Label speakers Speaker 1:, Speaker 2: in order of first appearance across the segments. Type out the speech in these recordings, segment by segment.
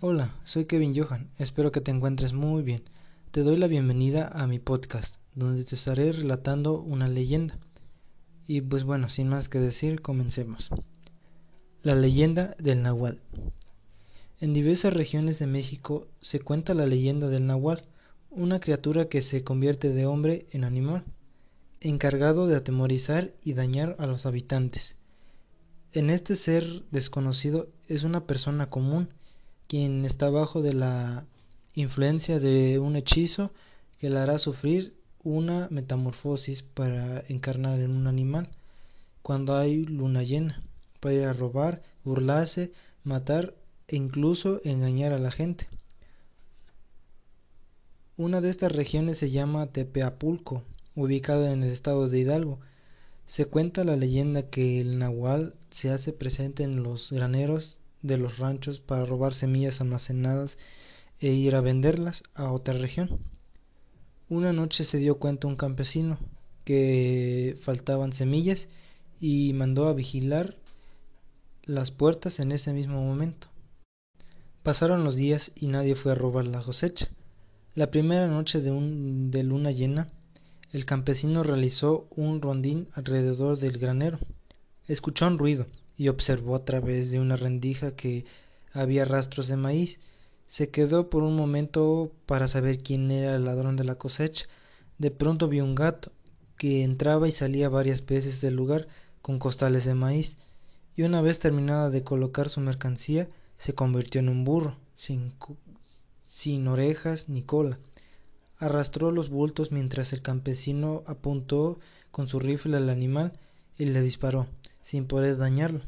Speaker 1: Hola, soy Kevin Johan, espero que te encuentres muy bien. Te doy la bienvenida a mi podcast, donde te estaré relatando una leyenda. Y pues bueno, sin más que decir, comencemos. La leyenda del Nahual. En diversas regiones de México se cuenta la leyenda del Nahual, una criatura que se convierte de hombre en animal, encargado de atemorizar y dañar a los habitantes. En este ser desconocido es una persona común, quien está bajo de la influencia de un hechizo que le hará sufrir una metamorfosis para encarnar en un animal cuando hay luna llena, para ir a robar, burlarse, matar e incluso engañar a la gente. Una de estas regiones se llama Tepeapulco, ubicada en el estado de Hidalgo. Se cuenta la leyenda que el nahual se hace presente en los graneros de los ranchos para robar semillas almacenadas e ir a venderlas a otra región. Una noche se dio cuenta un campesino que faltaban semillas y mandó a vigilar las puertas en ese mismo momento. Pasaron los días y nadie fue a robar la cosecha. La primera noche de, un, de luna llena, el campesino realizó un rondín alrededor del granero. Escuchó un ruido y observó a través de una rendija que había rastros de maíz. Se quedó por un momento para saber quién era el ladrón de la cosecha. De pronto vio un gato que entraba y salía varias veces del lugar con costales de maíz, y una vez terminada de colocar su mercancía, se convirtió en un burro, sin, sin orejas ni cola. Arrastró los bultos mientras el campesino apuntó con su rifle al animal y le disparó sin poder dañarlo.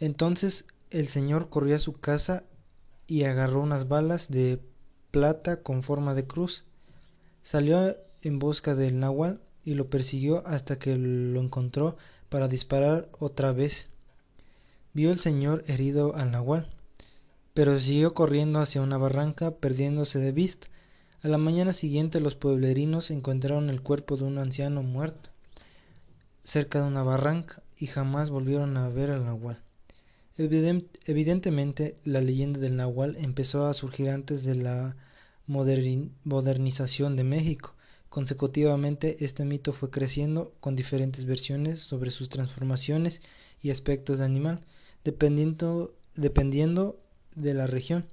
Speaker 1: Entonces el señor corrió a su casa y agarró unas balas de plata con forma de cruz. Salió en busca del nahual y lo persiguió hasta que lo encontró para disparar otra vez. Vio el señor herido al nahual, pero siguió corriendo hacia una barranca perdiéndose de vista. A la mañana siguiente los pueblerinos encontraron el cuerpo de un anciano muerto cerca de una barranca y jamás volvieron a ver al nahual. evidentemente, la leyenda del nahual empezó a surgir antes de la modernización de México. Consecutivamente, este mito fue creciendo con diferentes versiones sobre sus transformaciones y aspectos de animal, dependiendo, de la región,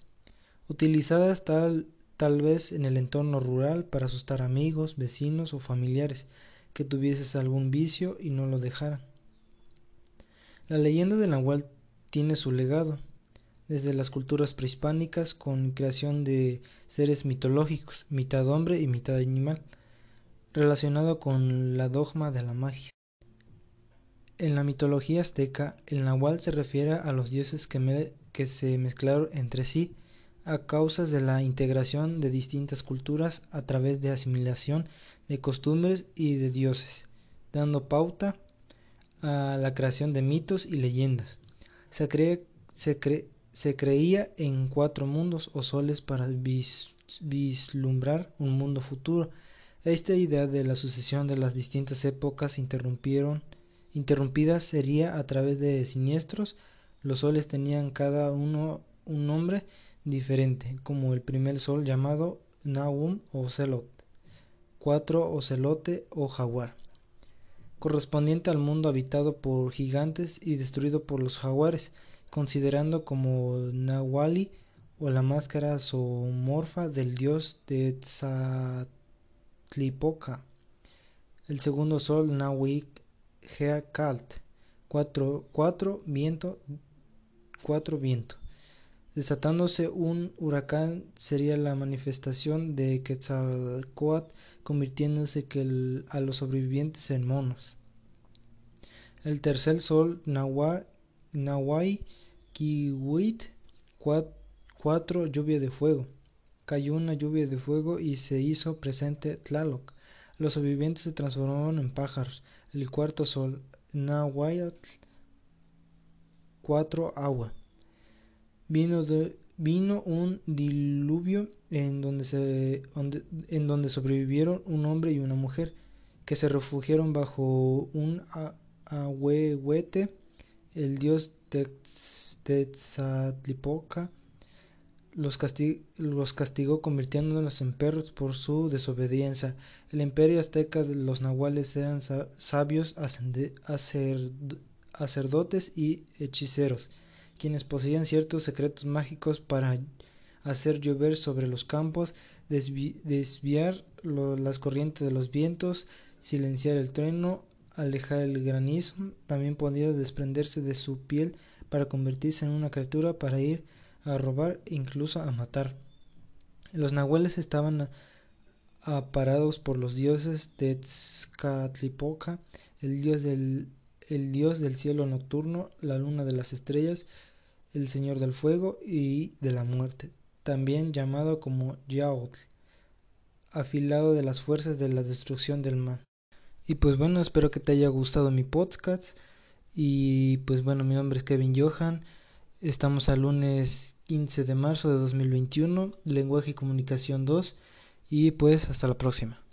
Speaker 1: utilizadas tal vez en el entorno rural para asustar amigos, vecinos o familiares que tuvieses algún vicio y no lo dejaran. La leyenda del Nahual tiene su legado, desde las culturas prehispánicas con creación de seres mitológicos, mitad hombre y mitad animal, relacionado con la dogma de la magia. En la mitología azteca, el Nahual se refiere a los dioses que, que se mezclaron entre sí a causas de la integración de distintas culturas a través de asimilación de costumbres y de dioses, dando pauta a la creación de mitos y leyendas. Se, creía en cuatro mundos o soles para vislumbrar un mundo futuro. Esta idea de la sucesión de las distintas épocas interrumpieron, interrumpidas sería a través de siniestros. Los soles tenían cada uno un nombre diferente, como el primer sol llamado Naum o Selot, 4 ocelote o jaguar, correspondiente al mundo habitado por gigantes y destruido por los jaguares, considerando como Nahuali o la máscara zoomorfa del dios de Tzatlipoca. El segundo sol, Nahuik Heakalt. 4, 4 viento, 4 viento. Desatándose un huracán sería la manifestación de Quetzalcoatl convirtiéndose a los sobrevivientes en monos. El tercer sol, Nahuay Kiwit, cuatro lluvia de fuego. Cayó una lluvia de fuego y se hizo presente Tlaloc. Los sobrevivientes se transformaron en pájaros. El cuarto sol, Nahuayatl, cuatro agua. Vino vino un diluvio en donde, se, en donde sobrevivieron un hombre y una mujer que se refugiaron bajo un ahuehuete, el dios Tetzatlipoca los, castigó convirtiéndolos en perros por su desobediencia. El imperio azteca de los nahuales eran sabios sacerdotes y hechiceros, quienes poseían ciertos secretos mágicos para hacer llover sobre los campos, desviar las corrientes de los vientos, silenciar el trueno, alejar el granizo, también podía desprenderse de su piel para convertirse en una criatura para ir a robar e incluso a matar. Los nahuales estaban aparados por los dioses de Tzcatlipoca, el dios del, el dios del cielo nocturno, la luna de las estrellas, el señor del fuego y de la muerte, también llamado como Yaotl, afilado de las fuerzas de la destrucción del mal. Y pues bueno, espero que te haya gustado mi podcast. Y pues bueno, mi nombre es Kevin Johan. Estamos al lunes 15 de marzo de 2021, lenguaje y comunicación 2. Y pues hasta la próxima.